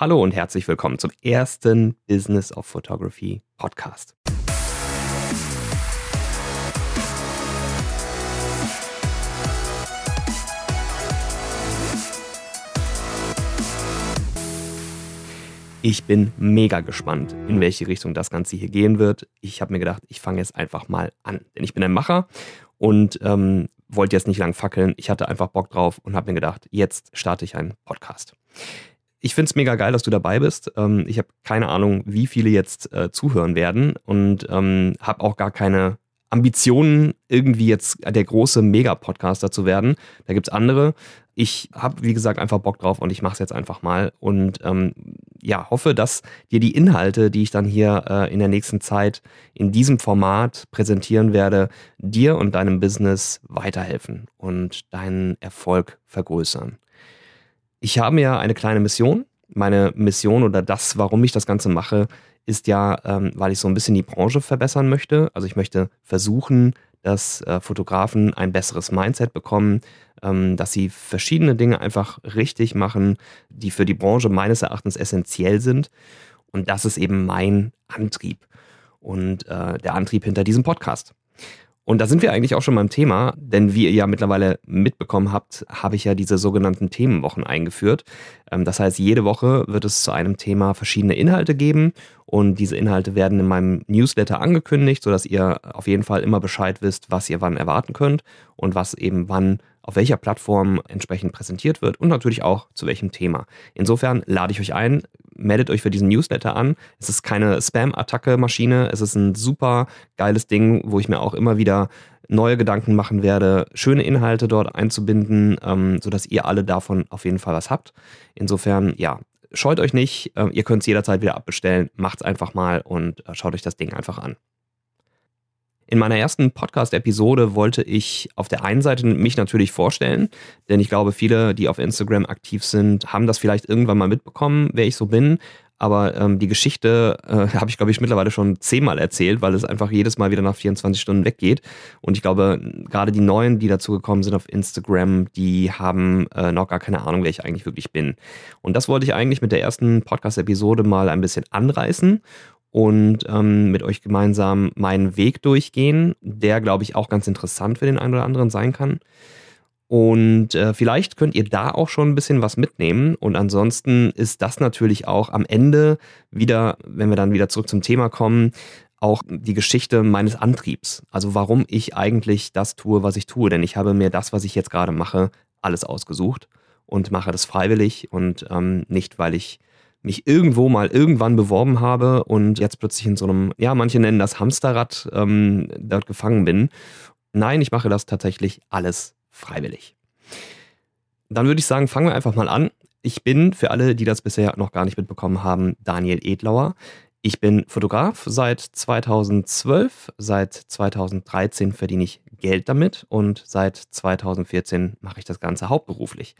Hallo und herzlich willkommen zum ersten Business of Photography Podcast. Ich bin mega gespannt, in welche Richtung das Ganze hier gehen wird. Ich habe mir gedacht, ich fange jetzt einfach mal an. Denn ich bin ein Macher und ähm, wollte jetzt nicht lang fackeln. Ich hatte einfach Bock drauf und habe mir gedacht, jetzt starte ich einen Podcast. Ich finde es mega geil, dass du dabei bist. Ähm, ich habe keine Ahnung, wie viele jetzt äh, zuhören werden und ähm, habe auch gar keine Ambitionen, irgendwie jetzt der große Mega-Podcaster zu werden. Da gibt's andere. Ich habe, wie gesagt, einfach Bock drauf und ich mache es jetzt einfach mal und ähm, ja, hoffe, dass dir die Inhalte, die ich dann hier äh, in der nächsten Zeit in diesem Format präsentieren werde, dir und deinem Business weiterhelfen und deinen Erfolg vergrößern. Ich habe ja eine kleine Mission. Meine Mission oder das, warum ich das Ganze mache, ist ja, ähm, weil ich so ein bisschen die Branche verbessern möchte. Also ich möchte versuchen, dass äh, Fotografen ein besseres Mindset bekommen, ähm, dass sie verschiedene Dinge einfach richtig machen, die für die Branche meines Erachtens essentiell sind. Und das ist eben mein Antrieb und äh, der Antrieb hinter diesem Podcast. Und da sind wir eigentlich auch schon beim Thema, denn wie ihr ja mittlerweile mitbekommen habt, habe ich ja diese sogenannten Themenwochen eingeführt. Ähm, das heißt, jede Woche wird es zu einem Thema verschiedene Inhalte geben und diese Inhalte werden in meinem Newsletter angekündigt, sodass ihr auf jeden Fall immer Bescheid wisst, was ihr wann erwarten könnt und was eben wann auf welcher Plattform entsprechend präsentiert wird und natürlich auch zu welchem Thema. Insofern lade ich euch ein, meldet euch für diesen Newsletter an. Es ist keine Spam-Attacke-Maschine, es ist ein super geiles Ding, wo ich mir auch immer wieder neue Gedanken machen werde, schöne Inhalte dort einzubinden, ähm, sodass ihr alle davon auf jeden Fall was habt. Insofern, ja, scheut euch nicht, äh, ihr könnt es jederzeit wieder abbestellen, macht's einfach mal und äh, schaut euch das Ding einfach an. In meiner ersten Podcast-Episode wollte ich auf der einen Seite mich natürlich vorstellen, denn ich glaube, viele, die auf Instagram aktiv sind, haben das vielleicht irgendwann mal mitbekommen, wer ich so bin. Aber ähm, die Geschichte äh, habe ich, glaube ich, mittlerweile schon zehnmal erzählt, weil es einfach jedes Mal wieder nach 24 Stunden weggeht. Und ich glaube, gerade die Neuen, die dazugekommen sind auf Instagram, die haben äh, noch gar keine Ahnung, wer ich eigentlich wirklich bin. Und das wollte ich eigentlich mit der ersten Podcast-Episode mal ein bisschen anreißen und ähm, mit euch gemeinsam meinen Weg durchgehen, der, glaube ich, auch ganz interessant für den einen oder anderen sein kann. Und äh, vielleicht könnt ihr da auch schon ein bisschen was mitnehmen. Und ansonsten ist das natürlich auch am Ende wieder, wenn wir dann wieder zurück zum Thema kommen, auch die Geschichte meines Antriebs. Also warum ich eigentlich das tue, was ich tue. Denn ich habe mir das, was ich jetzt gerade mache, alles ausgesucht und mache das freiwillig und ähm, nicht, weil ich mich irgendwo mal irgendwann beworben habe und jetzt plötzlich in so einem, ja, manche nennen das Hamsterrad, ähm, dort gefangen bin. Nein, ich mache das tatsächlich alles freiwillig. Dann würde ich sagen, fangen wir einfach mal an. Ich bin, für alle, die das bisher noch gar nicht mitbekommen haben, Daniel Edlauer. Ich bin Fotograf seit 2012. Seit 2013 verdiene ich Geld damit und seit 2014 mache ich das Ganze hauptberuflich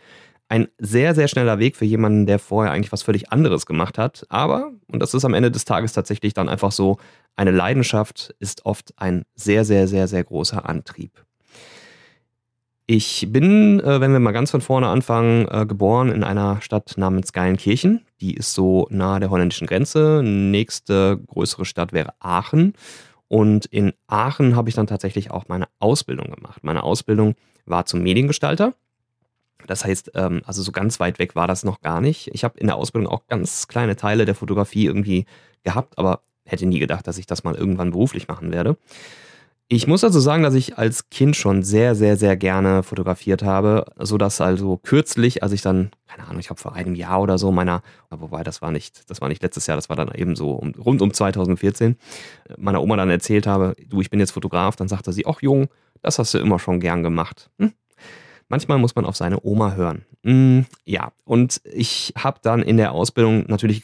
ein sehr, sehr schneller Weg für jemanden, der vorher eigentlich was völlig anderes gemacht hat. Aber, und das ist am Ende des Tages tatsächlich dann einfach so, eine Leidenschaft ist oft ein sehr, sehr, sehr, sehr großer Antrieb. Ich bin, äh, wenn wir mal ganz von vorne anfangen, äh, geboren in einer Stadt namens Geilenkirchen. Die ist so nahe der holländischen Grenze. Nächste größere Stadt wäre Aachen. Und in Aachen habe ich dann tatsächlich auch meine Ausbildung gemacht. Meine Ausbildung war zum Mediengestalter. Das heißt, ähm, also so ganz weit weg war das noch gar nicht. Ich habe in der Ausbildung auch ganz kleine Teile der Fotografie irgendwie gehabt, aber hätte nie gedacht, dass ich das mal irgendwann beruflich machen werde. Ich muss also sagen, dass ich als Kind schon sehr, sehr, sehr gerne fotografiert habe, so dass also kürzlich, als ich dann, keine Ahnung, ich glaube vor einem Jahr oder so meiner, wobei das war nicht, das war nicht letztes Jahr, das war dann eben so um, rund um 2014, meiner Oma dann erzählt habe, du, ich bin jetzt Fotograf, dann sagte sie, ach Jung, das hast du immer schon gern gemacht. Hm? Manchmal muss man auf seine Oma hören. Mm, ja, und ich habe dann in der Ausbildung natürlich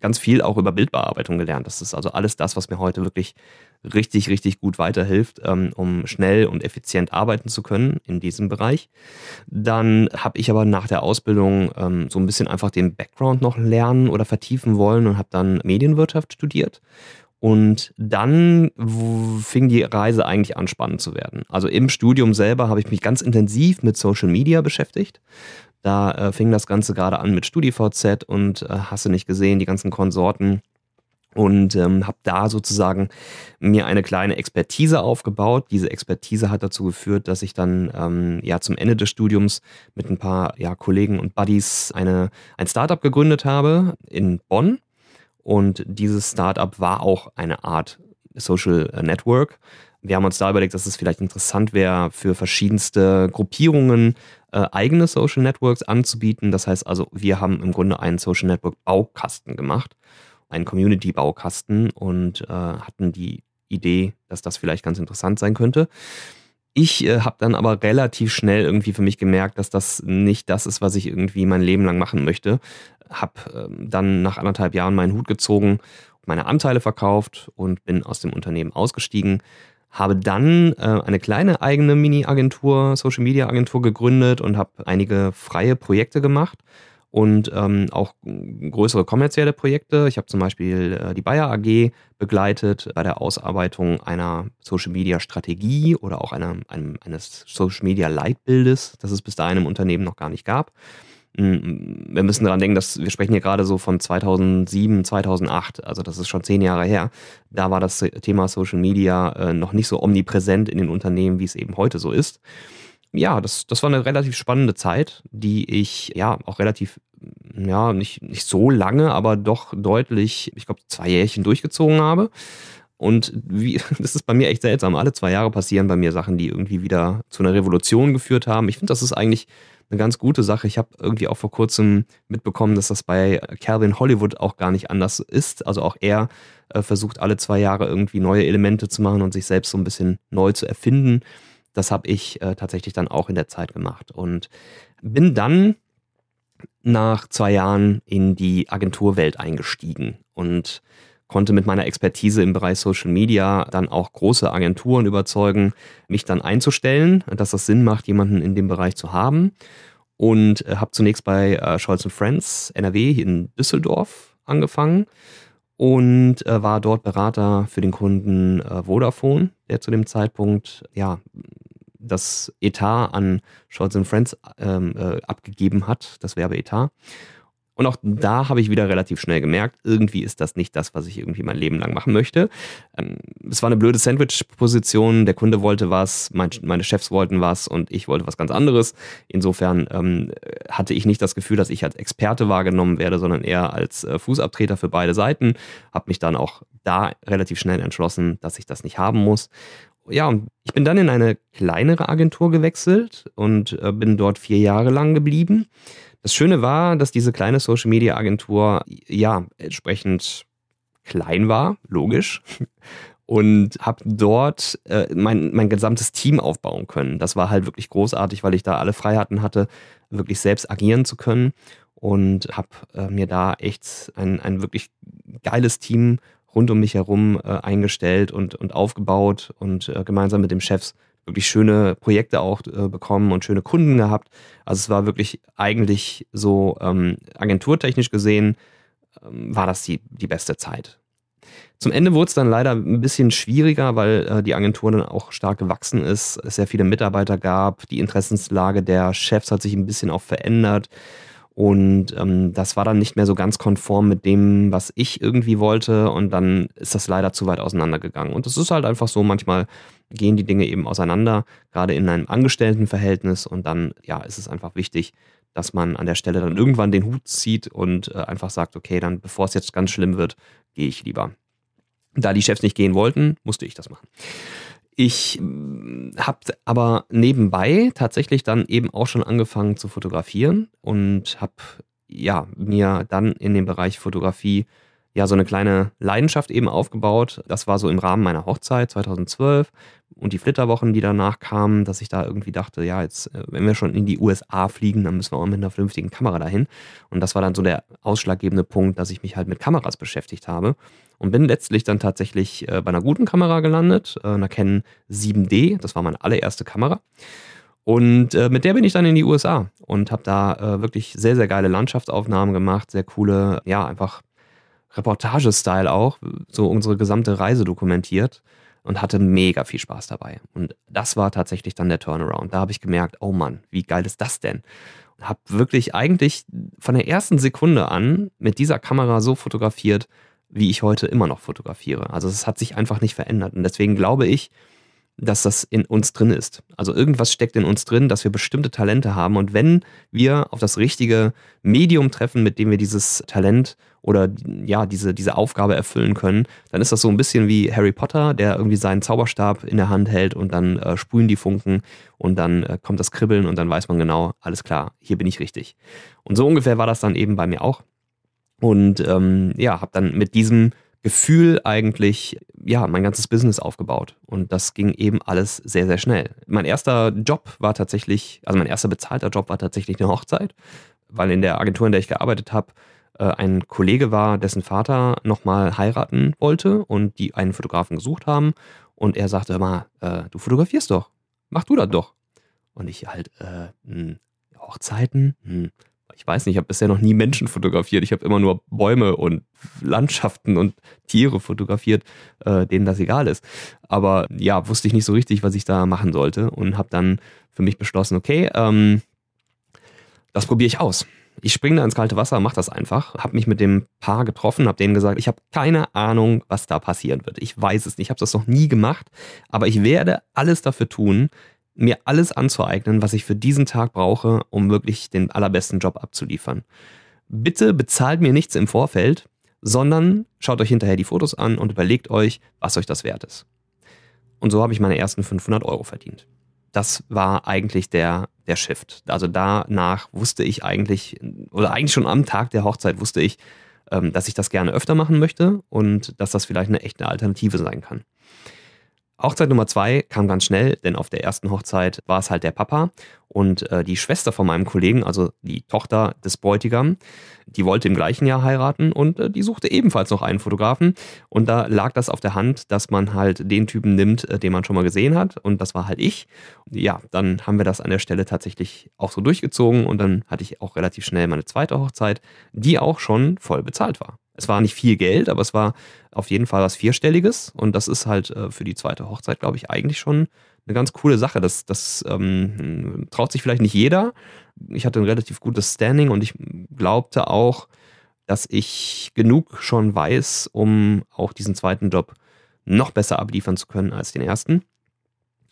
ganz viel auch über Bildbearbeitung gelernt. Das ist also alles das, was mir heute wirklich richtig, richtig gut weiterhilft, ähm, um schnell und effizient arbeiten zu können in diesem Bereich. Dann habe ich aber nach der Ausbildung ähm, so ein bisschen einfach den Background noch lernen oder vertiefen wollen und habe dann Medienwirtschaft studiert und dann fing die Reise eigentlich an, spannend zu werden. Also im Studium selber habe ich mich ganz intensiv mit Social Media beschäftigt. Da äh, fing das Ganze gerade an mit StudiVZ und äh, hast du nicht gesehen, die ganzen Konsorten und ähm, habe da sozusagen mir eine kleine Expertise aufgebaut. Diese Expertise hat dazu geführt, dass ich dann ähm, ja zum Ende des Studiums mit ein paar ja, Kollegen und Buddies eine, ein Startup gegründet habe in Bonn. Und dieses Startup war auch eine Art Social Network. Wir haben uns da überlegt, dass es vielleicht interessant wäre, für verschiedenste Gruppierungen äh, eigene Social Networks anzubieten. Das heißt also, wir haben im Grunde einen Social Network Baukasten gemacht einen Community-Baukasten und äh, hatten die Idee, dass das vielleicht ganz interessant sein könnte. Ich äh, habe dann aber relativ schnell irgendwie für mich gemerkt, dass das nicht das ist, was ich irgendwie mein Leben lang machen möchte. Hab äh, dann nach anderthalb Jahren meinen Hut gezogen, meine Anteile verkauft und bin aus dem Unternehmen ausgestiegen. Habe dann äh, eine kleine eigene Mini-Agentur, Social-Media-Agentur gegründet und habe einige freie Projekte gemacht und ähm, auch größere kommerzielle Projekte. Ich habe zum Beispiel äh, die Bayer AG begleitet bei der Ausarbeitung einer Social Media Strategie oder auch einer, einem, eines Social Media Leitbildes, das es bis dahin im Unternehmen noch gar nicht gab. Mm, wir müssen daran denken, dass wir sprechen hier gerade so von 2007, 2008, also das ist schon zehn Jahre her. Da war das Thema Social Media äh, noch nicht so omnipräsent in den Unternehmen, wie es eben heute so ist ja, das, das war eine relativ spannende Zeit, die ich ja auch relativ, ja, nicht, nicht so lange, aber doch deutlich, ich glaube, zwei Jährchen durchgezogen habe. Und wie, das ist bei mir echt seltsam. Alle zwei Jahre passieren bei mir Sachen, die irgendwie wieder zu einer Revolution geführt haben. Ich finde, das ist eigentlich eine ganz gute Sache. Ich habe irgendwie auch vor kurzem mitbekommen, dass das bei Calvin Hollywood auch gar nicht anders ist. Also auch er äh, versucht alle zwei Jahre irgendwie neue Elemente zu machen und sich selbst so ein bisschen neu zu erfinden. Das habe ich äh, tatsächlich dann auch in der Zeit gemacht und bin dann nach zwei Jahren in die Agenturwelt eingestiegen und konnte mit meiner Expertise im Bereich Social Media dann auch große Agenturen überzeugen, mich dann einzustellen, dass das Sinn macht, jemanden in dem Bereich zu haben. Und äh, habe zunächst bei äh, Scholz Friends NRW in Düsseldorf angefangen und äh, war dort Berater für den Kunden Vodafone, der zu dem Zeitpunkt ja das Etat an Scholz Friends ähm, äh, abgegeben hat, das Werbeetat. Und auch da habe ich wieder relativ schnell gemerkt, irgendwie ist das nicht das, was ich irgendwie mein Leben lang machen möchte. Ähm, es war eine blöde Sandwich-Position, der Kunde wollte was, mein, meine Chefs wollten was und ich wollte was ganz anderes. Insofern ähm, hatte ich nicht das Gefühl, dass ich als Experte wahrgenommen werde, sondern eher als äh, Fußabtreter für beide Seiten. Habe mich dann auch da relativ schnell entschlossen, dass ich das nicht haben muss ja, ich bin dann in eine kleinere Agentur gewechselt und äh, bin dort vier Jahre lang geblieben. Das Schöne war, dass diese kleine Social Media Agentur ja entsprechend klein war, logisch. Und habe dort äh, mein, mein gesamtes Team aufbauen können. Das war halt wirklich großartig, weil ich da alle Freiheiten hatte, wirklich selbst agieren zu können. Und habe äh, mir da echt ein, ein wirklich geiles Team rund um mich herum äh, eingestellt und, und aufgebaut und äh, gemeinsam mit dem Chefs wirklich schöne Projekte auch äh, bekommen und schöne Kunden gehabt. Also es war wirklich eigentlich so ähm, agenturtechnisch gesehen, ähm, war das die, die beste Zeit. Zum Ende wurde es dann leider ein bisschen schwieriger, weil äh, die Agentur dann auch stark gewachsen ist, es sehr viele Mitarbeiter gab, die Interessenslage der Chefs hat sich ein bisschen auch verändert. Und ähm, das war dann nicht mehr so ganz konform mit dem, was ich irgendwie wollte. Und dann ist das leider zu weit auseinandergegangen. Und das ist halt einfach so, manchmal gehen die Dinge eben auseinander, gerade in einem Angestelltenverhältnis. Und dann, ja, ist es einfach wichtig, dass man an der Stelle dann irgendwann den Hut zieht und äh, einfach sagt, okay, dann bevor es jetzt ganz schlimm wird, gehe ich lieber. Da die Chefs nicht gehen wollten, musste ich das machen. Ich mm, habe aber nebenbei tatsächlich dann eben auch schon angefangen zu fotografieren und habe ja mir dann in dem Bereich Fotografie ja so eine kleine Leidenschaft eben aufgebaut. Das war so im Rahmen meiner Hochzeit 2012 und die Flitterwochen, die danach kamen, dass ich da irgendwie dachte, ja, jetzt, äh, wenn wir schon in die USA fliegen, dann müssen wir auch mit einer vernünftigen Kamera dahin. Und das war dann so der ausschlaggebende Punkt, dass ich mich halt mit Kameras beschäftigt habe und bin letztlich dann tatsächlich äh, bei einer guten Kamera gelandet, äh, einer Canon 7D. Das war meine allererste Kamera. Und äh, mit der bin ich dann in die USA und habe da äh, wirklich sehr, sehr geile Landschaftsaufnahmen gemacht, sehr coole, ja, einfach Reportage-Style auch, so unsere gesamte Reise dokumentiert. und hatte mega viel Spaß dabei. Und das war tatsächlich dann der Turnaround. Da habe ich gemerkt, oh Mann, wie geil ist das denn? Habe wirklich eigentlich von der ersten Sekunde an mit dieser Kamera so fotografiert, wie ich heute immer noch fotografiere. Also es hat sich einfach nicht verändert. Und deswegen glaube ich, dass das in uns drin ist. Also irgendwas steckt in uns drin, dass wir bestimmte Talente haben. Und wenn wir auf das richtige Medium treffen, mit dem wir dieses Talent oder ja, diese, diese Aufgabe erfüllen können, dann ist das so ein bisschen wie Harry Potter, der irgendwie seinen Zauberstab in der Hand hält und dann äh, sprühen die Funken und dann äh, kommt das Kribbeln und dann weiß man genau, alles klar, hier bin ich richtig. Und so ungefähr war das dann eben bei mir auch. Und ähm, ja, habe dann mit diesem Gefühl eigentlich, ja, mein ganzes Business aufgebaut. Und das ging eben alles sehr, sehr schnell. Mein erster Job war tatsächlich, also mein erster bezahlter Job war tatsächlich eine Hochzeit, weil in der Agentur, in der ich gearbeitet habe, äh, ein Kollege war, dessen Vater nochmal heiraten wollte und die einen Fotografen gesucht haben. Und er sagte immer, äh, du fotografierst doch, mach du das doch. Und ich halt, äh, hm, Hochzeiten, hm, ich weiß nicht, ich habe bisher noch nie Menschen fotografiert. Ich habe immer nur Bäume und Landschaften und Tiere fotografiert, äh, denen das egal ist. Aber ja, wusste ich nicht so richtig, was ich da machen sollte und habe dann für mich beschlossen, okay, ähm, das probiere ich aus. Ich springe da ins kalte Wasser, mache das einfach, habe mich mit dem Paar getroffen, habe denen gesagt, ich habe keine Ahnung, was da passieren wird. Ich weiß es nicht, ich habe das noch nie gemacht, aber ich werde alles dafür tun, mir alles anzueignen, was ich für diesen Tag brauche, um wirklich den allerbesten Job abzuliefern. Bitte bezahlt mir nichts im Vorfeld, sondern schaut euch hinterher die Fotos an und überlegt euch, was euch das wert ist. Und so habe ich meine ersten 500 Euro verdient. Das war eigentlich der, der Shift. Also danach wusste ich eigentlich, oder eigentlich schon am Tag der Hochzeit wusste ich, ähm, dass ich das gerne öfter machen möchte und dass das vielleicht eine echte Alternative sein kann. Hochzeit Nummer zwei kam ganz schnell, denn auf der ersten Hochzeit war es halt der Papa und äh, die Schwester von meinem Kollegen, also die Tochter des Bräutigam, die wollte im gleichen Jahr heiraten und äh, die suchte ebenfalls noch einen Fotografen. Und da lag das auf der Hand, dass man halt den Typen nimmt, äh, den man schon mal gesehen hat. Und das war halt ich. Ja, dann haben wir das an der Stelle tatsächlich auch so durchgezogen und dann hatte ich auch relativ schnell meine zweite Hochzeit, die auch schon voll bezahlt war. Es war nicht viel Geld, aber es war auf jeden Fall was Vierstelliges. Und das ist halt äh, für die zweite Hochzeit, glaube ich, eigentlich schon eine ganz coole Sache. Das, das ähm, traut sich vielleicht nicht jeder. Ich hatte ein relativ gutes Standing und ich glaubte auch, dass ich genug schon weiß, um auch diesen zweiten Job noch besser abliefern zu können als den ersten.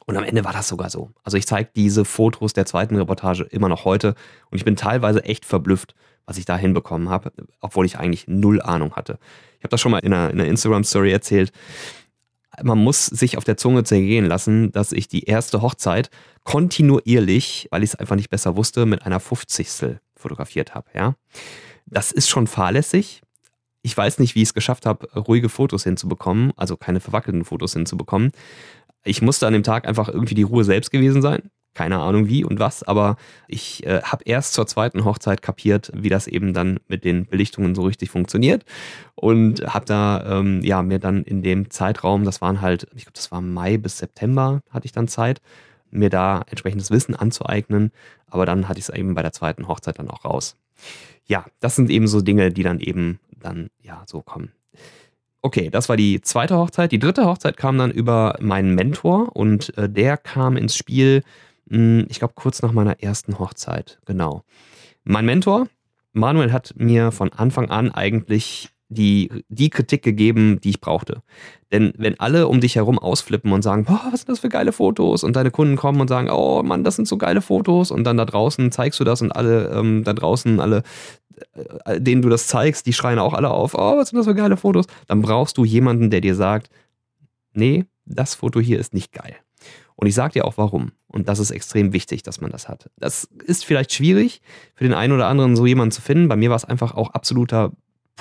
Und am Ende war das sogar so. Also ich zeige diese Fotos der zweiten Reportage immer noch heute und ich bin teilweise echt verblüfft, was ich da hinbekommen habe, obwohl ich eigentlich null Ahnung hatte. Ich habe das schon mal in einer, in einer Instagram-Story erzählt. Man muss sich auf der Zunge zergehen lassen, dass ich die erste Hochzeit kontinuierlich, weil ich es einfach nicht besser wusste, mit einer 50. fotografiert habe. Ja? Das ist schon fahrlässig. Ich weiß nicht, wie ich es geschafft habe, ruhige Fotos hinzubekommen, also keine verwackelten Fotos hinzubekommen. Ich musste an dem Tag einfach irgendwie die Ruhe selbst gewesen sein keine Ahnung wie und was, aber ich äh, habe erst zur zweiten Hochzeit kapiert, wie das eben dann mit den Belichtungen so richtig funktioniert und habe da ähm, ja mir dann in dem Zeitraum, das waren halt, ich glaube, das war Mai bis September, hatte ich dann Zeit, mir da entsprechendes Wissen anzueignen, aber dann hatte ich es eben bei der zweiten Hochzeit dann auch raus. Ja, das sind eben so Dinge, die dann eben dann ja so kommen. Okay, das war die zweite Hochzeit. Die dritte Hochzeit kam dann über meinen Mentor und äh, der kam ins Spiel hm, ich glaube, kurz nach meiner ersten Hochzeit, genau. Mein Mentor, Manuel, hat mir von Anfang an eigentlich die, die Kritik gegeben, die ich brauchte. Denn wenn alle um dich herum ausflippen und sagen, boah, was sind das für geile Fotos? Und deine Kunden kommen und sagen, oh Mann, das sind so geile Fotos. Und dann da draußen zeigst du das und alle ähm, da draußen, alle, äh, denen du das zeigst, die schreien auch alle auf, oh, was sind das für geile Fotos? Dann brauchst du jemanden, der dir sagt, nee, das Foto hier ist nicht geil. Und ich sage dir auch warum. Und das ist extrem wichtig, dass man das hat. Das ist vielleicht schwierig für den einen oder anderen, so jemanden zu finden. Bei mir war es einfach auch absoluter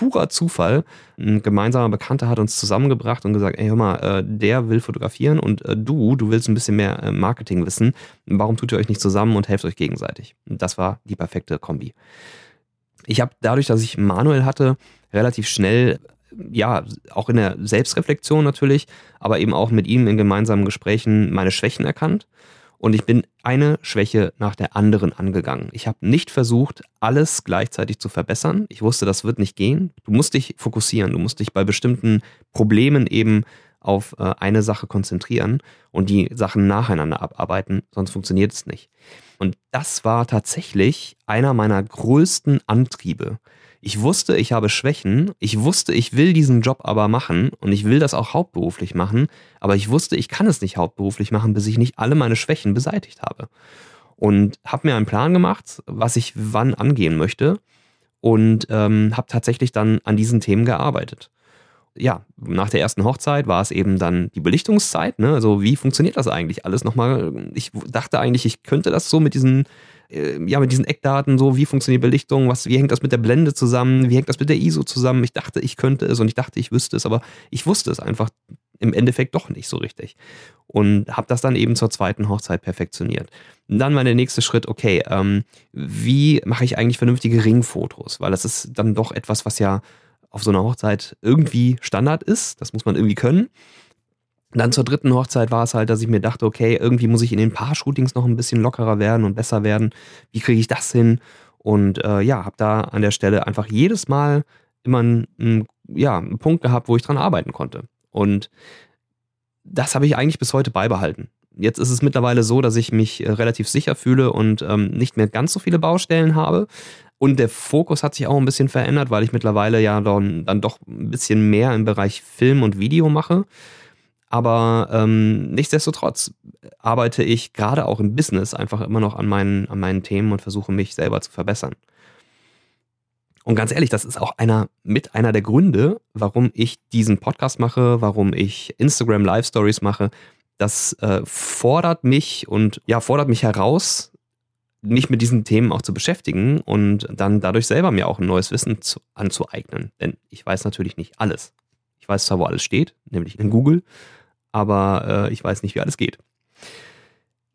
purer Zufall. Ein gemeinsamer Bekannter hat uns zusammengebracht und gesagt, ey, hör mal, äh, der will fotografieren und äh, du, du willst ein bisschen mehr äh, Marketing wissen. Warum tut ihr euch nicht zusammen und helft euch gegenseitig? Das war die perfekte Kombi. Ich habe dadurch, dass ich Manuel hatte, relativ schnell ja, auch in der Selbstreflexion natürlich, aber eben auch mit ihm in gemeinsamen Gesprächen meine Schwächen erkannt. Und ich bin eine Schwäche nach der anderen angegangen. Ich habe nicht versucht, alles gleichzeitig zu verbessern. Ich wusste, das wird nicht gehen. Du musst dich fokussieren. Du musst dich bei bestimmten Problemen eben auf äh, eine Sache konzentrieren und die Sachen nacheinander abarbeiten, sonst funktioniert es nicht. Und das war tatsächlich einer meiner größten Antriebe. Ich wusste, ich habe Schwächen, ich wusste, ich will diesen Job aber machen und ich will das auch hauptberuflich machen, aber ich wusste, ich kann es nicht hauptberuflich machen, bis ich nicht alle meine Schwächen beseitigt habe. Und habe mir einen Plan gemacht, was ich wann angehen möchte und ähm, habe tatsächlich dann an diesen Themen gearbeitet ja, nach der ersten Hochzeit war es eben dann die Belichtungszeit. Ne? Also wie funktioniert das eigentlich alles nochmal? Ich dachte eigentlich, ich könnte das so mit diesen, äh, ja, mit diesen Eckdaten, so wie funktioniert Belichtung, was, wie hängt das mit der Blende zusammen, wie hängt das mit der ISO zusammen? Ich dachte, ich könnte es und ich dachte, ich wüsste es, aber ich wusste es einfach im Endeffekt doch nicht so richtig. Und habe das dann eben zur zweiten Hochzeit perfektioniert. Und dann war der nächste Schritt, okay, ähm, wie mache ich eigentlich vernünftige Ringfotos? Weil das ist dann doch etwas, was ja auf so einer Hochzeit irgendwie Standard ist. Das muss man irgendwie können. Dann zur dritten Hochzeit war es halt, dass ich mir dachte, okay, irgendwie muss ich in den Paar-Shootings noch ein bisschen lockerer werden und besser werden. Wie kriege ich das hin? Und äh, ja, habe da an der Stelle einfach jedes Mal immer einen, ja, einen Punkt gehabt, wo ich dran arbeiten konnte. Und das habe ich eigentlich bis heute beibehalten. Jetzt ist es mittlerweile so, dass ich mich äh, relativ sicher fühle und ähm, nicht mehr ganz so viele Baustellen habe. Und der Fokus hat sich auch ein bisschen verändert, weil ich mittlerweile ja dann, dann doch ein bisschen mehr im Bereich Film und Video mache. Aber ähm, nichtsdestotrotz arbeite ich gerade auch im Business einfach immer noch an meinen, an meinen Themen und versuche mich selber zu verbessern. Und ganz ehrlich, das ist auch einer mit einer der Gründe, warum ich diesen Podcast mache, warum ich Instagram Live Stories mache. Das äh, fordert mich und ja, fordert mich heraus, mich mit diesen Themen auch zu beschäftigen und dann dadurch selber mir auch ein neues Wissen zu, anzueignen. Denn ich weiß natürlich nicht alles. Ich weiß zwar, wo alles steht, nämlich in Google, aber äh, ich weiß nicht, wie alles geht.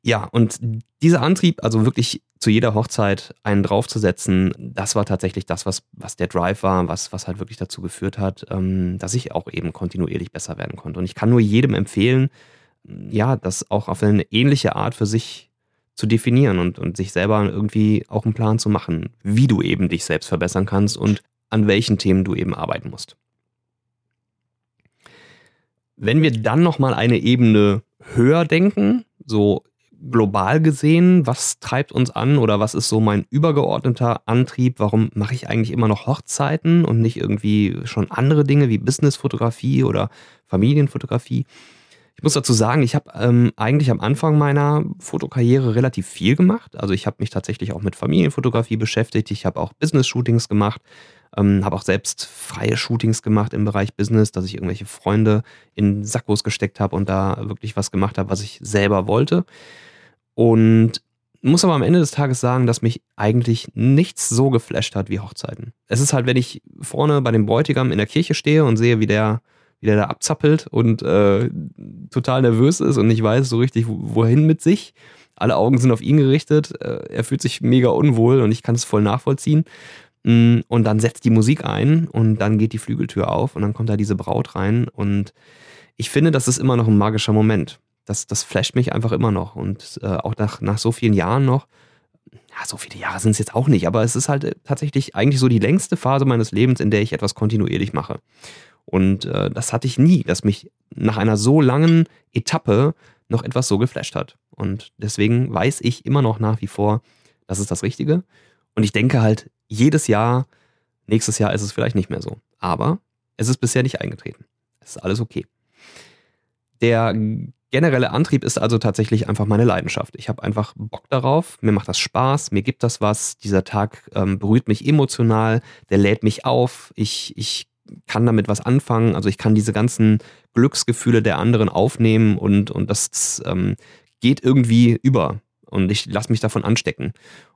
Ja, und dieser Antrieb, also wirklich zu jeder Hochzeit einen draufzusetzen, das war tatsächlich das, was, was der Drive war, was, was halt wirklich dazu geführt hat, ähm, dass ich auch eben kontinuierlich besser werden konnte. Und ich kann nur jedem empfehlen, ja, das auch auf eine ähnliche Art für sich zu definieren und, und sich selber irgendwie auch einen Plan zu machen, wie du eben dich selbst verbessern kannst und an welchen Themen du eben arbeiten musst. Wenn wir dann nochmal eine Ebene höher denken, so global gesehen, was treibt uns an oder was ist so mein übergeordneter Antrieb? Warum mache ich eigentlich immer noch Hochzeiten und nicht irgendwie schon andere Dinge wie Businessfotografie oder Familienfotografie? Ich muss dazu sagen, ich habe ähm, eigentlich am Anfang meiner Fotokarriere relativ viel gemacht. Also ich habe mich tatsächlich auch mit Familienfotografie beschäftigt. Ich habe auch Business-Shootings gemacht, ähm, habe auch selbst freie Shootings gemacht im Bereich Business, dass ich irgendwelche Freunde in Sackos gesteckt habe und da wirklich was gemacht habe, was ich selber wollte. Und muss aber am Ende des Tages sagen, dass mich eigentlich nichts so geflasht hat wie Hochzeiten. Es ist halt, wenn ich vorne bei dem Bräutigam in der Kirche stehe und sehe, wie der wie der da abzappelt und äh, total nervös ist und nicht weiß so richtig, wohin mit sich. Alle Augen sind auf ihn gerichtet. Äh, er fühlt sich mega unwohl und ich kann es voll nachvollziehen. Mm, und dann setzt die Musik ein und dann geht die Flügeltür auf und dann kommt da diese Braut rein. Und ich finde, das ist immer noch ein magischer Moment. Das, das flasht mich einfach immer noch. Und äh, auch nach, nach so vielen Jahren noch, ja, so viele Jahre sind es jetzt auch nicht, aber es ist halt äh, tatsächlich eigentlich so die längste Phase meines Lebens, in der ich etwas kontinuierlich mache. Und äh, das hatte ich nie, dass mich nach einer so langen Etappe noch etwas so geflasht hat. Und deswegen weiß ich immer noch nach wie vor, das ist das Richtige. Und ich denke halt jedes Jahr, nächstes Jahr ist es vielleicht nicht mehr so. Aber es ist bisher nicht eingetreten. Es ist alles okay. Der generelle Antrieb ist also tatsächlich einfach meine Leidenschaft. Ich habe einfach Bock darauf, mir macht das Spaß, mir gibt das was. Dieser Tag ähm, berührt mich emotional, der lädt mich auf. Ich, ich kann damit was anfangen. Also ich kann diese ganzen Glücksgefühle der anderen aufnehmen und, und das ähm, geht irgendwie über. Und ich lasse mich davon anstecken.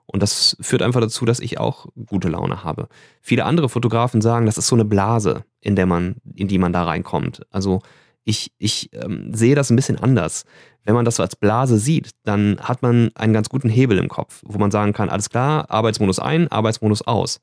Und das führt einfach dazu, dass ich auch gute Laune habe. Viele andere Fotografen sagen, das ist so eine Blase, in der man, in die man da reinkommt. Also ich, ich ähm, sehe das ein bisschen anders. Wenn man das so als Blase sieht, dann hat man einen ganz guten Hebel im Kopf, wo man sagen kann, alles klar, Arbeitsmodus ein, Arbeitsmodus aus.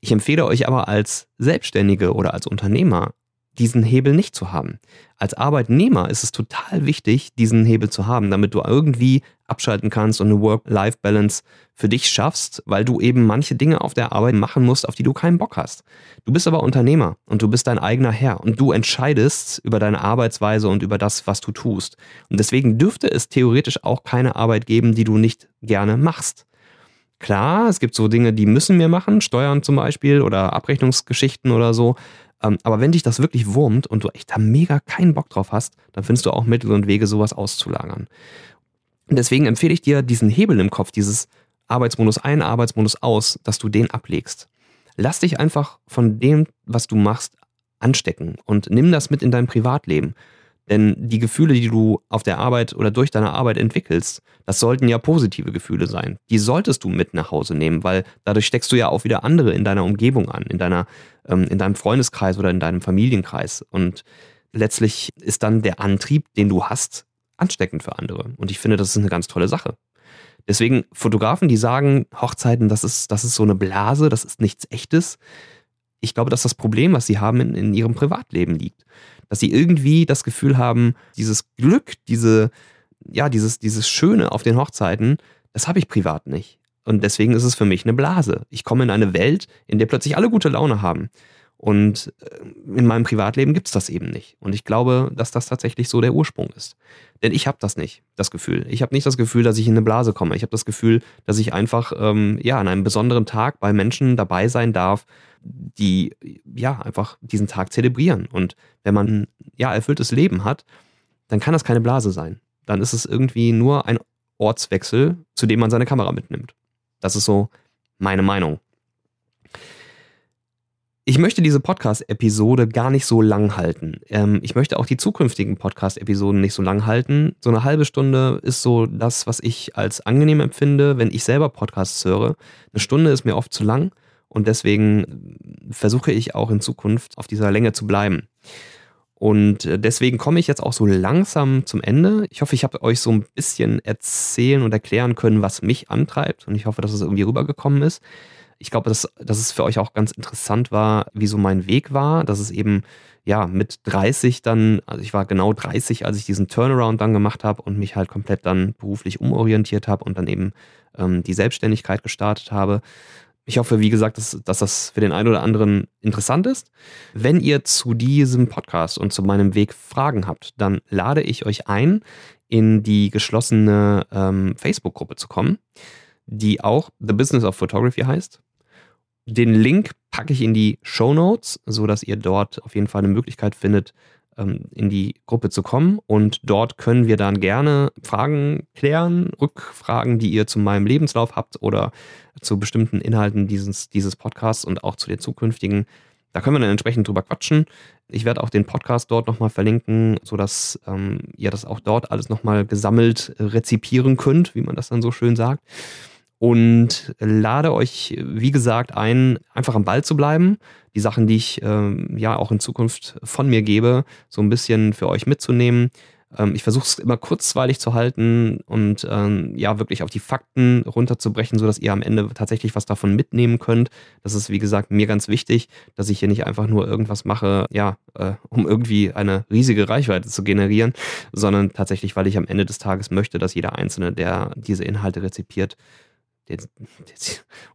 Ich empfehle euch aber als Selbstständige oder als Unternehmer diesen Hebel nicht zu haben. Als Arbeitnehmer ist es total wichtig, diesen Hebel zu haben, damit du irgendwie abschalten kannst und eine Work-Life-Balance für dich schaffst, weil du eben manche Dinge auf der Arbeit machen musst, auf die du keinen Bock hast. Du bist aber Unternehmer und du bist dein eigener Herr und du entscheidest über deine Arbeitsweise und über das, was du tust. Und deswegen dürfte es theoretisch auch keine Arbeit geben, die du nicht gerne machst. Klar, es gibt so Dinge, die müssen wir machen, Steuern zum Beispiel oder Abrechnungsgeschichten oder so. Ähm, aber wenn dich das wirklich wurmt und du echt da mega keinen Bock drauf hast, dann findest du auch Mittel und Wege, sowas auszulagern. Und deswegen empfehle ich dir diesen Hebel im Kopf, dieses Arbeitsmodus ein, Arbeitsmodus aus, dass du den ablegst. Lass dich einfach von dem, was du machst, anstecken und nimm das mit in dein Privatleben. Denn die Gefühle, die du auf der Arbeit oder durch deine Arbeit entwickelst, das sollten ja positive Gefühle sein. Die solltest du mit nach Hause nehmen, weil dadurch steckst du ja auch wieder andere in deiner Umgebung an, in deiner, ähm, in deinem Freundeskreis oder in deinem Familienkreis. Und letztlich ist dann der Antrieb, den du hast, ansteckend für andere. Und ich finde, das ist eine ganz tolle Sache. Deswegen Fotografen, die sagen, Hochzeiten, das ist, das ist so eine Blase, das ist nichts echtes. Ich glaube, dass das Problem, was sie haben, in, in ihrem Privatleben liegt dass sie irgendwie das Gefühl haben, dieses Glück, diese, ja, dieses, dieses Schöne auf den Hochzeiten, das habe ich privat nicht. Und deswegen ist es für mich eine Blase. Ich komme in eine Welt, in der plötzlich alle gute Laune haben. Und äh, in meinem Privatleben gibt es das eben nicht. Und ich glaube, dass das tatsächlich so der Ursprung ist. Denn ich habe das nicht, das Gefühl. Ich habe nicht das Gefühl, dass ich in eine Blase komme. Ich habe das Gefühl, dass ich einfach ähm, ja an einem besonderen Tag bei Menschen dabei sein darf, die ja einfach diesen Tag zelebrieren. Und wenn man ein ja, erfülltes Leben hat, dann kann das keine Blase sein. Dann ist es irgendwie nur ein Ortswechsel, zu dem man seine Kamera mitnimmt. Das ist so meine Meinung. Ich möchte diese Podcast-Episode gar nicht so lang halten. Ähm, ich möchte auch die zukünftigen Podcast-Episoden nicht so lang halten. So eine halbe Stunde ist so das, was ich als angenehm empfinde, wenn ich selber Podcasts höre. Eine Stunde ist mir oft zu lang. Und deswegen versuche ich auch in Zukunft auf dieser Länge zu bleiben. Und äh, deswegen komme ich jetzt auch so langsam zum Ende. Ich hoffe, ich habe euch so ein bisschen erzählen und erklären können, was mich antreibt. Und ich hoffe, dass es irgendwie rübergekommen ist. Ich glaube, dass, dass es für euch auch ganz interessant war, wie so mein Weg war. Dass es eben, ja, mit 30 dann, also ich war genau 30, als ich diesen Turnaround dann gemacht habe und mich halt komplett dann beruflich umorientiert habe und dann eben ähm, die Selbstständigkeit gestartet habe. Ich hoffe, wie gesagt, dass, dass, das für den einen oder anderen interessant ist. Wenn ihr zu diesem Podcast und zu meinem Weg Fragen habt, dann lade ich euch ein, in die geschlossene ähm, Facebook-Gruppe zu kommen, die auch The Business of Photography heißt. Den Link packe ich in die Show Notes, sodass ihr dort auf jeden Fall eine Möglichkeit findet, ähm, in die Gruppe zu kommen. Und dort können wir dann gerne Fragen klären, Rückfragen, die ihr zu meinem Lebenslauf habt oder zu bestimmten Inhalten dieses, dieses Podcasts und auch zu den zukünftigen. Da können wir dann entsprechend drüber quatschen. Ich werde auch den Podcast dort nochmal verlinken, sodass ähm, ihr das auch dort alles nochmal gesammelt rezipieren könnt, wie man das dann so schön sagt und lade euch, wie gesagt, ein, einfach am Ball zu bleiben, die Sachen, die ich ähm, ja auch in Zukunft von mir gebe, so ein bisschen für euch mitzunehmen. Ähm, ich versuche es immer kurzweilig zu halten und ähm, ja, wirklich auf die Fakten runterzubrechen, sodass ihr am Ende tatsächlich was davon mitnehmen könnt. Das ist, wie gesagt, mir ganz wichtig, dass ich hier nicht einfach nur irgendwas mache, ja, äh, um irgendwie eine riesige Reichweite zu generieren, sondern tatsächlich, weil ich am Ende des Tages möchte, dass jeder Einzelne, der diese Inhalte rezipiert, der, der,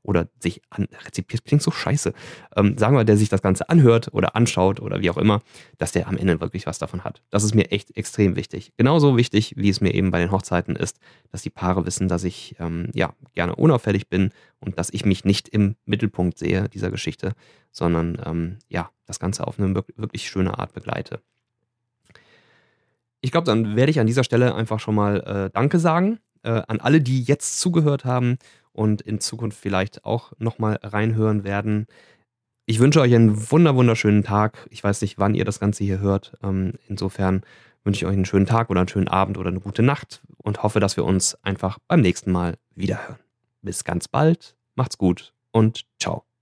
oder sich an, rezipiert, klingt so scheiße, ähm, sagen wir, der sich das Ganze anhört oder anschaut oder wie auch immer, dass der am Ende wirklich was davon hat. Das ist mir echt extrem wichtig. Genauso wichtig, wie es mir eben bei den Hochzeiten ist, dass die Paare wissen, dass ich ähm, ja gerne unauffällig bin und dass ich mich nicht im Mittelpunkt sehe dieser Geschichte, sondern ähm, ja, das Ganze auf eine wirklich schöne Art begleite. Ich glaube, dann werde ich an dieser Stelle einfach schon mal äh, Danke sagen äh, an alle, die jetzt zugehört haben und in Zukunft vielleicht auch nochmal reinhören werden. Ich wünsche euch einen wunder wunderschönen Tag. Ich weiß nicht, wann ihr das Ganze hier hört. Ähm, insofern wünsche ich euch einen schönen Tag oder einen schönen Abend oder eine gute Nacht und hoffe, dass wir uns einfach beim nächsten Mal wiederhören. Bis ganz bald, macht's gut und ciao.